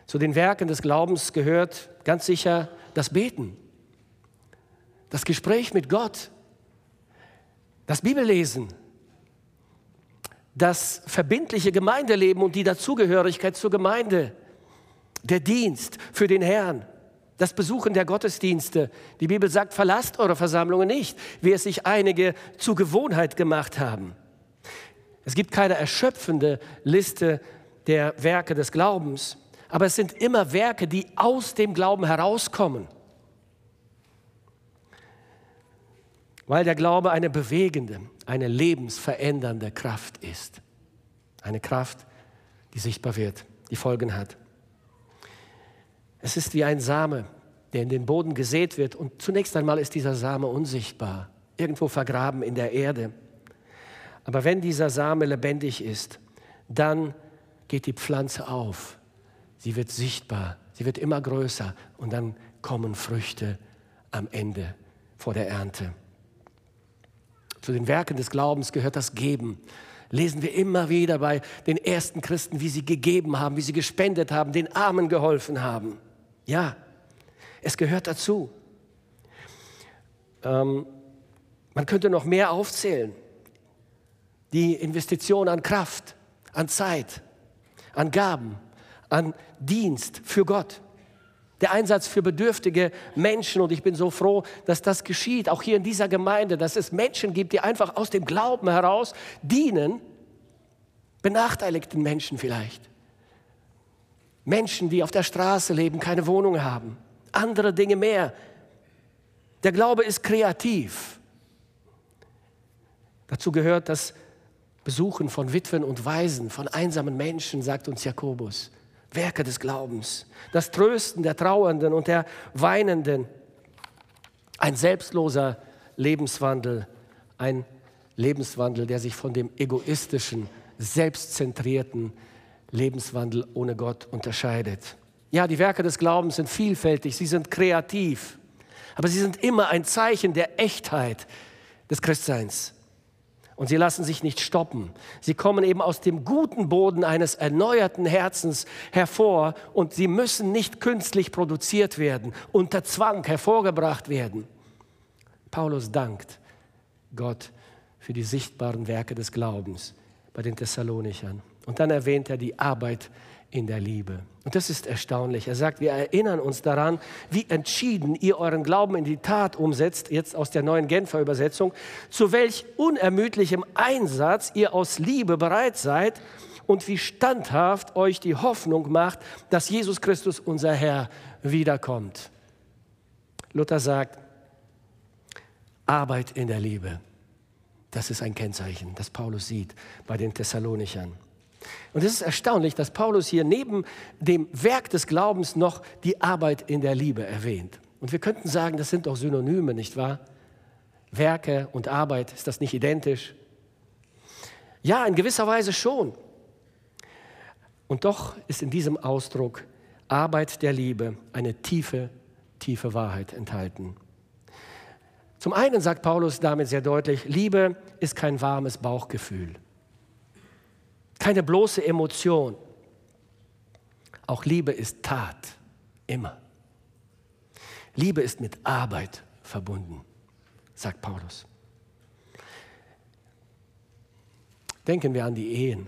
Zu den Werken des Glaubens gehört ganz sicher das Beten, das Gespräch mit Gott, das Bibellesen, das verbindliche Gemeindeleben und die Dazugehörigkeit zur Gemeinde, der Dienst für den Herrn, das Besuchen der Gottesdienste. Die Bibel sagt, verlasst eure Versammlungen nicht, wie es sich einige zur Gewohnheit gemacht haben. Es gibt keine erschöpfende Liste der Werke des Glaubens aber es sind immer Werke, die aus dem Glauben herauskommen. Weil der Glaube eine bewegende, eine lebensverändernde Kraft ist. Eine Kraft, die sichtbar wird, die Folgen hat. Es ist wie ein Same, der in den Boden gesät wird und zunächst einmal ist dieser Same unsichtbar, irgendwo vergraben in der Erde. Aber wenn dieser Same lebendig ist, dann geht die Pflanze auf Sie wird sichtbar, sie wird immer größer und dann kommen Früchte am Ende vor der Ernte. Zu den Werken des Glaubens gehört das Geben. Lesen wir immer wieder bei den ersten Christen, wie sie gegeben haben, wie sie gespendet haben, den Armen geholfen haben. Ja, es gehört dazu. Ähm, man könnte noch mehr aufzählen. Die Investition an Kraft, an Zeit, an Gaben, an Dienst für Gott. Der Einsatz für bedürftige Menschen. Und ich bin so froh, dass das geschieht, auch hier in dieser Gemeinde, dass es Menschen gibt, die einfach aus dem Glauben heraus dienen, benachteiligten Menschen vielleicht. Menschen, die auf der Straße leben, keine Wohnung haben, andere Dinge mehr. Der Glaube ist kreativ. Dazu gehört das Besuchen von Witwen und Waisen, von einsamen Menschen, sagt uns Jakobus. Werke des Glaubens, das Trösten der Trauernden und der Weinenden, ein selbstloser Lebenswandel, ein Lebenswandel, der sich von dem egoistischen, selbstzentrierten Lebenswandel ohne Gott unterscheidet. Ja, die Werke des Glaubens sind vielfältig, sie sind kreativ, aber sie sind immer ein Zeichen der Echtheit des Christseins. Und sie lassen sich nicht stoppen. Sie kommen eben aus dem guten Boden eines erneuerten Herzens hervor und sie müssen nicht künstlich produziert werden, unter Zwang hervorgebracht werden. Paulus dankt Gott für die sichtbaren Werke des Glaubens bei den Thessalonichern. Und dann erwähnt er die Arbeit in der Liebe. Und das ist erstaunlich. Er sagt, wir erinnern uns daran, wie entschieden ihr euren Glauben in die Tat umsetzt, jetzt aus der neuen Genfer Übersetzung, zu welch unermüdlichem Einsatz ihr aus Liebe bereit seid und wie standhaft euch die Hoffnung macht, dass Jesus Christus, unser Herr, wiederkommt. Luther sagt, Arbeit in der Liebe. Das ist ein Kennzeichen, das Paulus sieht bei den Thessalonichern. Und es ist erstaunlich, dass Paulus hier neben dem Werk des Glaubens noch die Arbeit in der Liebe erwähnt. Und wir könnten sagen, das sind doch Synonyme, nicht wahr? Werke und Arbeit, ist das nicht identisch? Ja, in gewisser Weise schon. Und doch ist in diesem Ausdruck Arbeit der Liebe eine tiefe, tiefe Wahrheit enthalten. Zum einen sagt Paulus damit sehr deutlich, Liebe ist kein warmes Bauchgefühl keine bloße Emotion. Auch Liebe ist Tat, immer. Liebe ist mit Arbeit verbunden, sagt Paulus. Denken wir an die Ehen.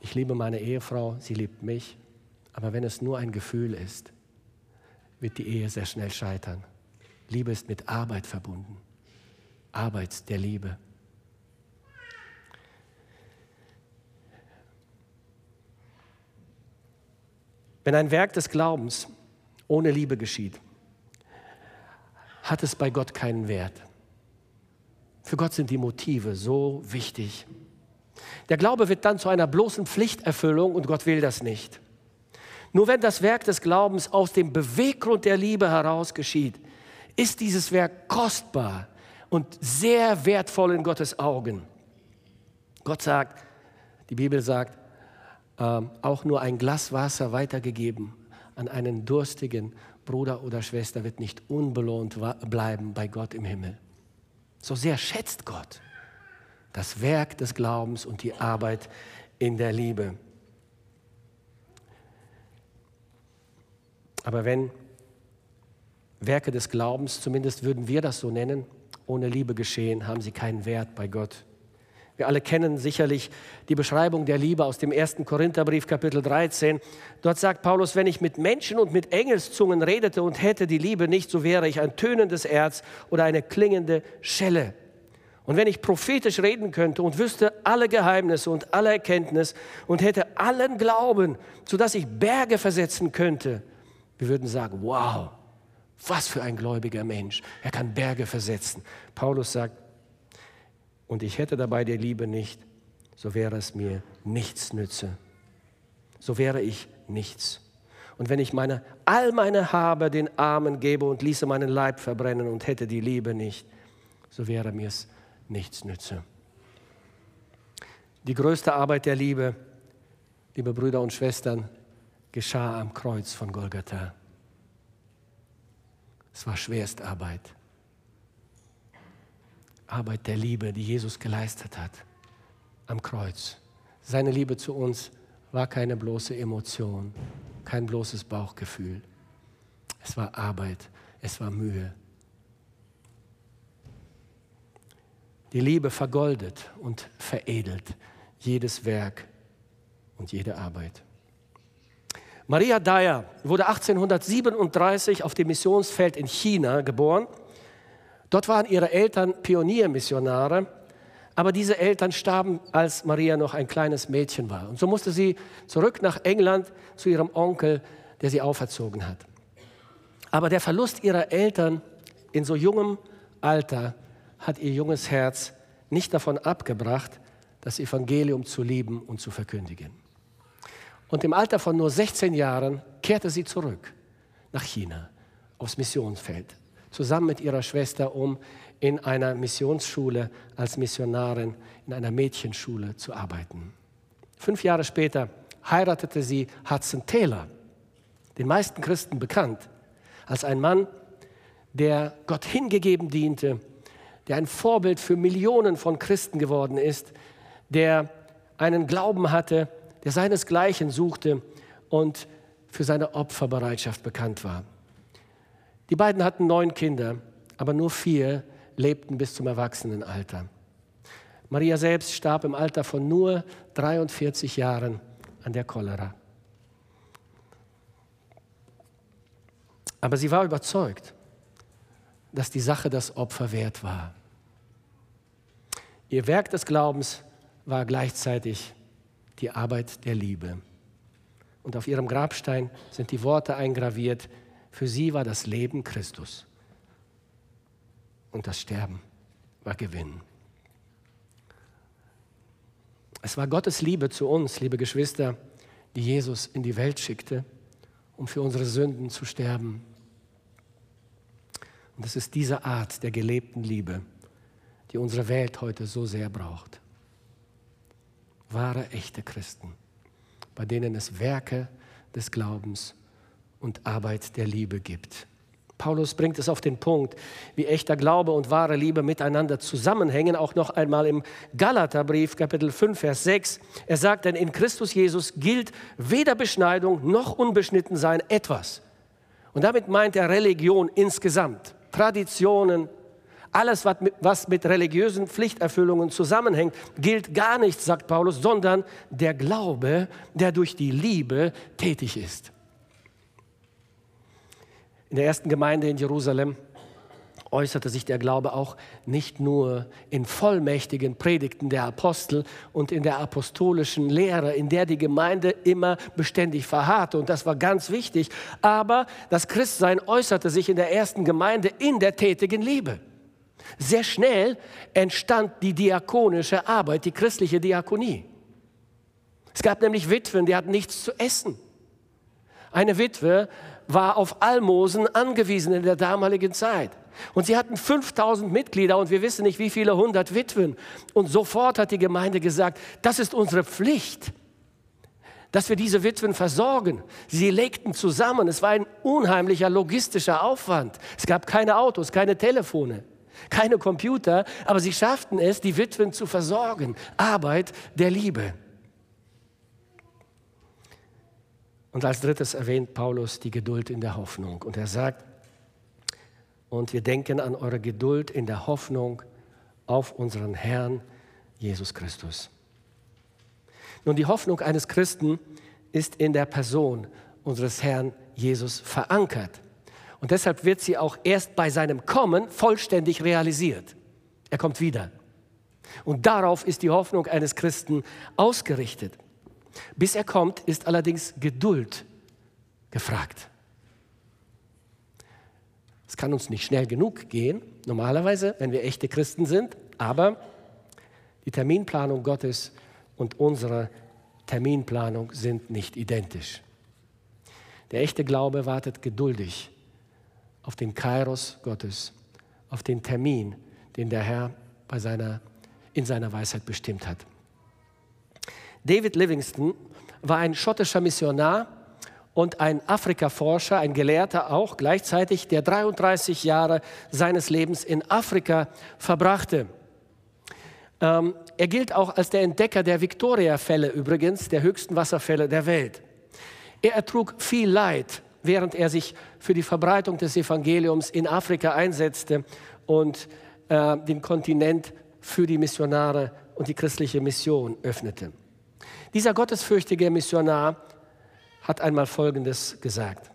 Ich liebe meine Ehefrau, sie liebt mich, aber wenn es nur ein Gefühl ist, wird die Ehe sehr schnell scheitern. Liebe ist mit Arbeit verbunden. Arbeit der Liebe. Wenn ein Werk des Glaubens ohne Liebe geschieht, hat es bei Gott keinen Wert. Für Gott sind die Motive so wichtig. Der Glaube wird dann zu einer bloßen Pflichterfüllung und Gott will das nicht. Nur wenn das Werk des Glaubens aus dem Beweggrund der Liebe heraus geschieht, ist dieses Werk kostbar und sehr wertvoll in Gottes Augen. Gott sagt, die Bibel sagt, äh, auch nur ein Glas Wasser weitergegeben an einen durstigen Bruder oder Schwester wird nicht unbelohnt bleiben bei Gott im Himmel. So sehr schätzt Gott das Werk des Glaubens und die Arbeit in der Liebe. Aber wenn Werke des Glaubens, zumindest würden wir das so nennen, ohne Liebe geschehen, haben sie keinen Wert bei Gott. Wir alle kennen sicherlich die Beschreibung der Liebe aus dem ersten Korintherbrief Kapitel 13. Dort sagt Paulus, wenn ich mit Menschen und mit Engelszungen redete und hätte die Liebe nicht, so wäre ich ein tönendes Erz oder eine klingende Schelle. Und wenn ich prophetisch reden könnte und wüsste alle Geheimnisse und alle Erkenntnis und hätte allen Glauben, sodass ich Berge versetzen könnte, wir würden sagen, wow, was für ein gläubiger Mensch. Er kann Berge versetzen. Paulus sagt, und ich hätte dabei die Liebe nicht, so wäre es mir nichts nütze. So wäre ich nichts. Und wenn ich meine, all meine Habe den Armen gebe und ließe meinen Leib verbrennen und hätte die Liebe nicht, so wäre mir es nichts nütze. Die größte Arbeit der Liebe, liebe Brüder und Schwestern, geschah am Kreuz von Golgatha. Es war Schwerstarbeit. Arbeit der Liebe, die Jesus geleistet hat am Kreuz. Seine Liebe zu uns war keine bloße Emotion, kein bloßes Bauchgefühl. Es war Arbeit, es war Mühe. Die Liebe vergoldet und veredelt jedes Werk und jede Arbeit. Maria Dyer wurde 1837 auf dem Missionsfeld in China geboren Dort waren ihre Eltern Pioniermissionare, aber diese Eltern starben, als Maria noch ein kleines Mädchen war. Und so musste sie zurück nach England zu ihrem Onkel, der sie auferzogen hat. Aber der Verlust ihrer Eltern in so jungem Alter hat ihr junges Herz nicht davon abgebracht, das Evangelium zu lieben und zu verkündigen. Und im Alter von nur 16 Jahren kehrte sie zurück nach China aufs Missionsfeld zusammen mit ihrer Schwester, um in einer Missionsschule als Missionarin in einer Mädchenschule zu arbeiten. Fünf Jahre später heiratete sie Hudson Taylor, den meisten Christen bekannt, als ein Mann, der Gott hingegeben diente, der ein Vorbild für Millionen von Christen geworden ist, der einen Glauben hatte, der seinesgleichen suchte und für seine Opferbereitschaft bekannt war. Die beiden hatten neun Kinder, aber nur vier lebten bis zum Erwachsenenalter. Maria selbst starb im Alter von nur 43 Jahren an der Cholera. Aber sie war überzeugt, dass die Sache das Opfer wert war. Ihr Werk des Glaubens war gleichzeitig die Arbeit der Liebe. Und auf ihrem Grabstein sind die Worte eingraviert, für sie war das Leben Christus und das Sterben war Gewinn. Es war Gottes Liebe zu uns, liebe Geschwister, die Jesus in die Welt schickte, um für unsere Sünden zu sterben. Und es ist diese Art der gelebten Liebe, die unsere Welt heute so sehr braucht. Wahre, echte Christen, bei denen es Werke des Glaubens und Arbeit der Liebe gibt. Paulus bringt es auf den Punkt, wie echter Glaube und wahre Liebe miteinander zusammenhängen, auch noch einmal im Galaterbrief Kapitel 5 Vers 6. Er sagt, denn in Christus Jesus gilt weder Beschneidung noch Unbeschnittensein etwas. Und damit meint er Religion insgesamt, Traditionen, alles, was mit religiösen Pflichterfüllungen zusammenhängt, gilt gar nicht, sagt Paulus, sondern der Glaube, der durch die Liebe tätig ist. In der ersten Gemeinde in Jerusalem äußerte sich der Glaube auch nicht nur in vollmächtigen Predigten der Apostel und in der apostolischen Lehre, in der die Gemeinde immer beständig verharrte. Und das war ganz wichtig. Aber das Christsein äußerte sich in der ersten Gemeinde in der tätigen Liebe. Sehr schnell entstand die diakonische Arbeit, die christliche Diakonie. Es gab nämlich Witwen, die hatten nichts zu essen. Eine Witwe war auf Almosen angewiesen in der damaligen Zeit. Und sie hatten 5000 Mitglieder und wir wissen nicht, wie viele hundert Witwen. Und sofort hat die Gemeinde gesagt, das ist unsere Pflicht, dass wir diese Witwen versorgen. Sie legten zusammen. Es war ein unheimlicher logistischer Aufwand. Es gab keine Autos, keine Telefone, keine Computer, aber sie schafften es, die Witwen zu versorgen. Arbeit der Liebe. Und als drittes erwähnt Paulus die Geduld in der Hoffnung. Und er sagt, und wir denken an eure Geduld in der Hoffnung auf unseren Herrn Jesus Christus. Nun, die Hoffnung eines Christen ist in der Person unseres Herrn Jesus verankert. Und deshalb wird sie auch erst bei seinem Kommen vollständig realisiert. Er kommt wieder. Und darauf ist die Hoffnung eines Christen ausgerichtet. Bis er kommt, ist allerdings Geduld gefragt. Es kann uns nicht schnell genug gehen, normalerweise, wenn wir echte Christen sind, aber die Terminplanung Gottes und unsere Terminplanung sind nicht identisch. Der echte Glaube wartet geduldig auf den Kairos Gottes, auf den Termin, den der Herr bei seiner, in seiner Weisheit bestimmt hat. David Livingston war ein schottischer Missionar und ein Afrikaforscher, ein Gelehrter auch gleichzeitig, der 33 Jahre seines Lebens in Afrika verbrachte. Ähm, er gilt auch als der Entdecker der Victoria-Fälle übrigens, der höchsten Wasserfälle der Welt. Er ertrug viel Leid, während er sich für die Verbreitung des Evangeliums in Afrika einsetzte und äh, den Kontinent für die Missionare und die christliche Mission öffnete. Dieser gottesfürchtige Missionar hat einmal Folgendes gesagt.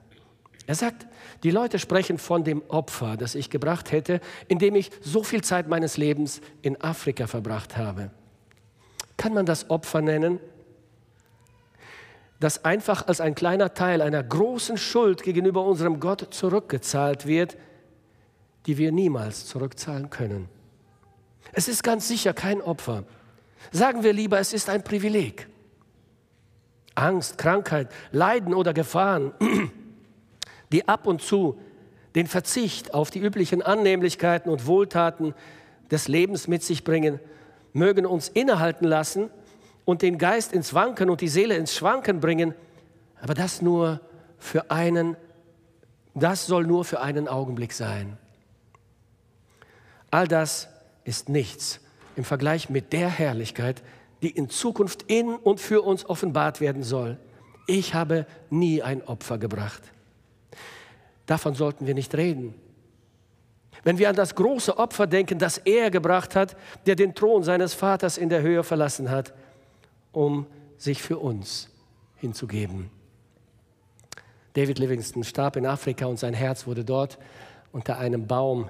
Er sagt, die Leute sprechen von dem Opfer, das ich gebracht hätte, indem ich so viel Zeit meines Lebens in Afrika verbracht habe. Kann man das Opfer nennen, das einfach als ein kleiner Teil einer großen Schuld gegenüber unserem Gott zurückgezahlt wird, die wir niemals zurückzahlen können? Es ist ganz sicher kein Opfer. Sagen wir lieber, es ist ein Privileg. Angst, Krankheit, Leiden oder Gefahren, die ab und zu den Verzicht auf die üblichen Annehmlichkeiten und Wohltaten des Lebens mit sich bringen, mögen uns innehalten lassen und den Geist ins Wanken und die Seele ins Schwanken bringen, aber das nur für einen, das soll nur für einen Augenblick sein. All das ist nichts im Vergleich mit der Herrlichkeit, die in Zukunft in und für uns offenbart werden soll. Ich habe nie ein Opfer gebracht. Davon sollten wir nicht reden. Wenn wir an das große Opfer denken, das er gebracht hat, der den Thron seines Vaters in der Höhe verlassen hat, um sich für uns hinzugeben. David Livingston starb in Afrika und sein Herz wurde dort unter einem Baum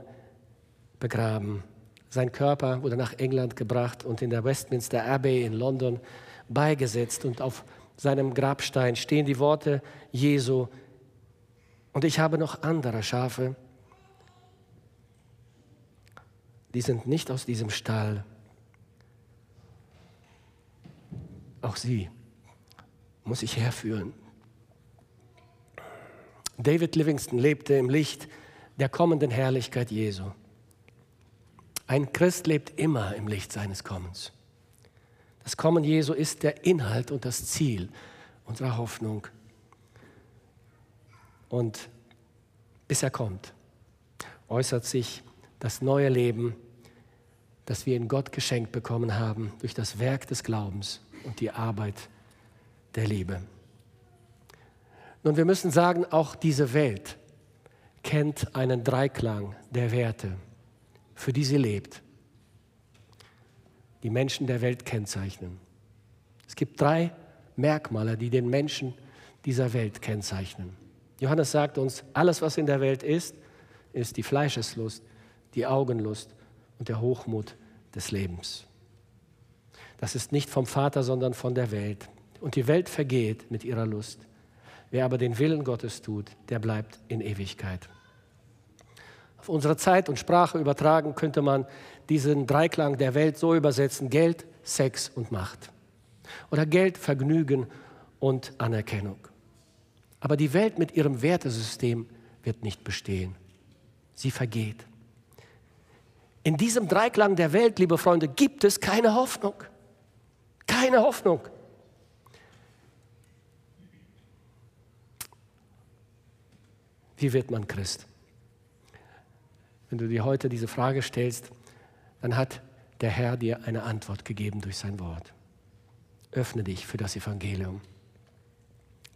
begraben. Sein Körper wurde nach England gebracht und in der Westminster Abbey in London beigesetzt und auf seinem Grabstein stehen die Worte Jesu. Und ich habe noch andere Schafe, die sind nicht aus diesem Stall. Auch sie muss ich herführen. David Livingston lebte im Licht der kommenden Herrlichkeit Jesu. Ein Christ lebt immer im Licht seines Kommens. Das Kommen Jesu ist der Inhalt und das Ziel unserer Hoffnung. Und bis er kommt, äußert sich das neue Leben, das wir in Gott geschenkt bekommen haben durch das Werk des Glaubens und die Arbeit der Liebe. Nun, wir müssen sagen, auch diese Welt kennt einen Dreiklang der Werte, für die sie lebt. Die Menschen der Welt kennzeichnen. Es gibt drei Merkmale, die den Menschen dieser Welt kennzeichnen. Johannes sagt uns, alles, was in der Welt ist, ist die Fleischeslust, die Augenlust und der Hochmut des Lebens. Das ist nicht vom Vater, sondern von der Welt. Und die Welt vergeht mit ihrer Lust. Wer aber den Willen Gottes tut, der bleibt in Ewigkeit. Auf unsere Zeit und Sprache übertragen könnte man diesen Dreiklang der Welt so übersetzen, Geld, Sex und Macht. Oder Geld, Vergnügen und Anerkennung. Aber die Welt mit ihrem Wertesystem wird nicht bestehen. Sie vergeht. In diesem Dreiklang der Welt, liebe Freunde, gibt es keine Hoffnung. Keine Hoffnung. Wie wird man Christ? Wenn du dir heute diese Frage stellst, dann hat der Herr dir eine Antwort gegeben durch sein Wort. Öffne dich für das Evangelium.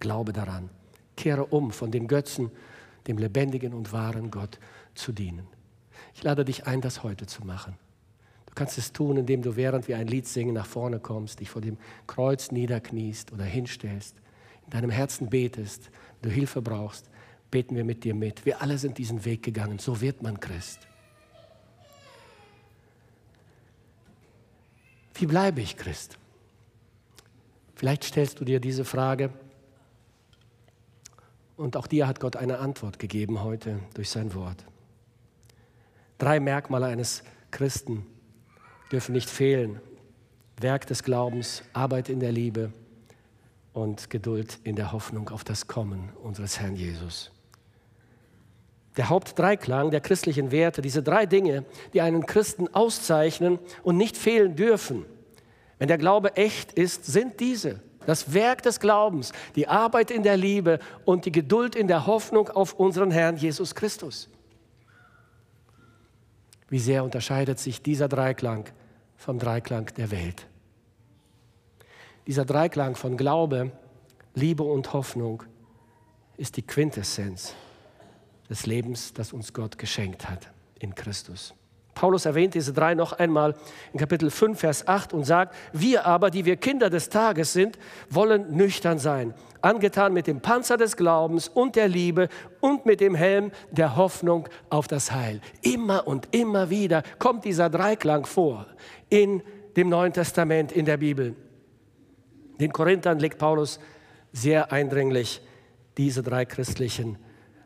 Glaube daran. Kehre um von den Götzen, dem lebendigen und wahren Gott zu dienen. Ich lade dich ein, das heute zu machen. Du kannst es tun, indem du während wir ein Lied singen nach vorne kommst, dich vor dem Kreuz niederkniest oder hinstellst, in deinem Herzen betest, du Hilfe brauchst beten wir mit dir mit. Wir alle sind diesen Weg gegangen. So wird man Christ. Wie bleibe ich Christ? Vielleicht stellst du dir diese Frage und auch dir hat Gott eine Antwort gegeben heute durch sein Wort. Drei Merkmale eines Christen dürfen nicht fehlen. Werk des Glaubens, Arbeit in der Liebe und Geduld in der Hoffnung auf das Kommen unseres Herrn Jesus der Hauptdreiklang der christlichen Werte, diese drei Dinge, die einen Christen auszeichnen und nicht fehlen dürfen. Wenn der Glaube echt ist, sind diese. Das Werk des Glaubens, die Arbeit in der Liebe und die Geduld in der Hoffnung auf unseren Herrn Jesus Christus. Wie sehr unterscheidet sich dieser Dreiklang vom Dreiklang der Welt? Dieser Dreiklang von Glaube, Liebe und Hoffnung ist die Quintessenz des Lebens, das uns Gott geschenkt hat in Christus. Paulus erwähnt diese drei noch einmal in Kapitel 5, Vers 8 und sagt, wir aber, die wir Kinder des Tages sind, wollen nüchtern sein, angetan mit dem Panzer des Glaubens und der Liebe und mit dem Helm der Hoffnung auf das Heil. Immer und immer wieder kommt dieser Dreiklang vor in dem Neuen Testament, in der Bibel. Den Korinthern legt Paulus sehr eindringlich diese drei christlichen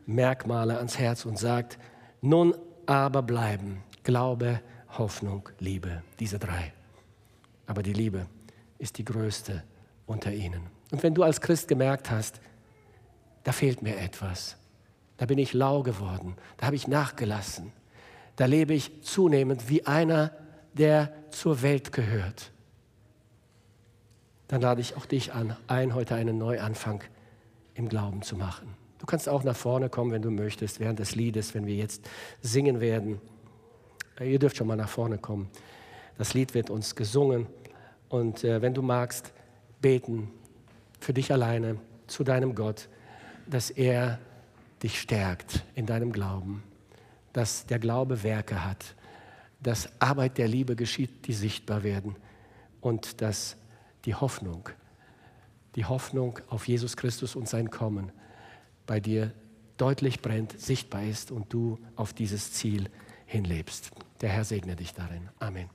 Merkmale ans Herz und sagt, nun aber bleiben Glaube, Hoffnung, Liebe, diese drei. Aber die Liebe ist die größte unter ihnen. Und wenn du als Christ gemerkt hast, da fehlt mir etwas, Da bin ich lau geworden, da habe ich nachgelassen. Da lebe ich zunehmend wie einer, der zur Welt gehört. Dann lade ich auch dich an, ein, heute einen Neuanfang im Glauben zu machen. Du kannst auch nach vorne kommen, wenn du möchtest, während des Liedes, wenn wir jetzt singen werden. Ihr dürft schon mal nach vorne kommen. Das Lied wird uns gesungen. Und äh, wenn du magst, beten für dich alleine zu deinem Gott, dass er dich stärkt in deinem Glauben, dass der Glaube Werke hat, dass Arbeit der Liebe geschieht, die sichtbar werden und dass die Hoffnung, die Hoffnung auf Jesus Christus und sein Kommen bei dir deutlich brennt, sichtbar ist und du auf dieses Ziel hinlebst. Der Herr segne dich darin. Amen.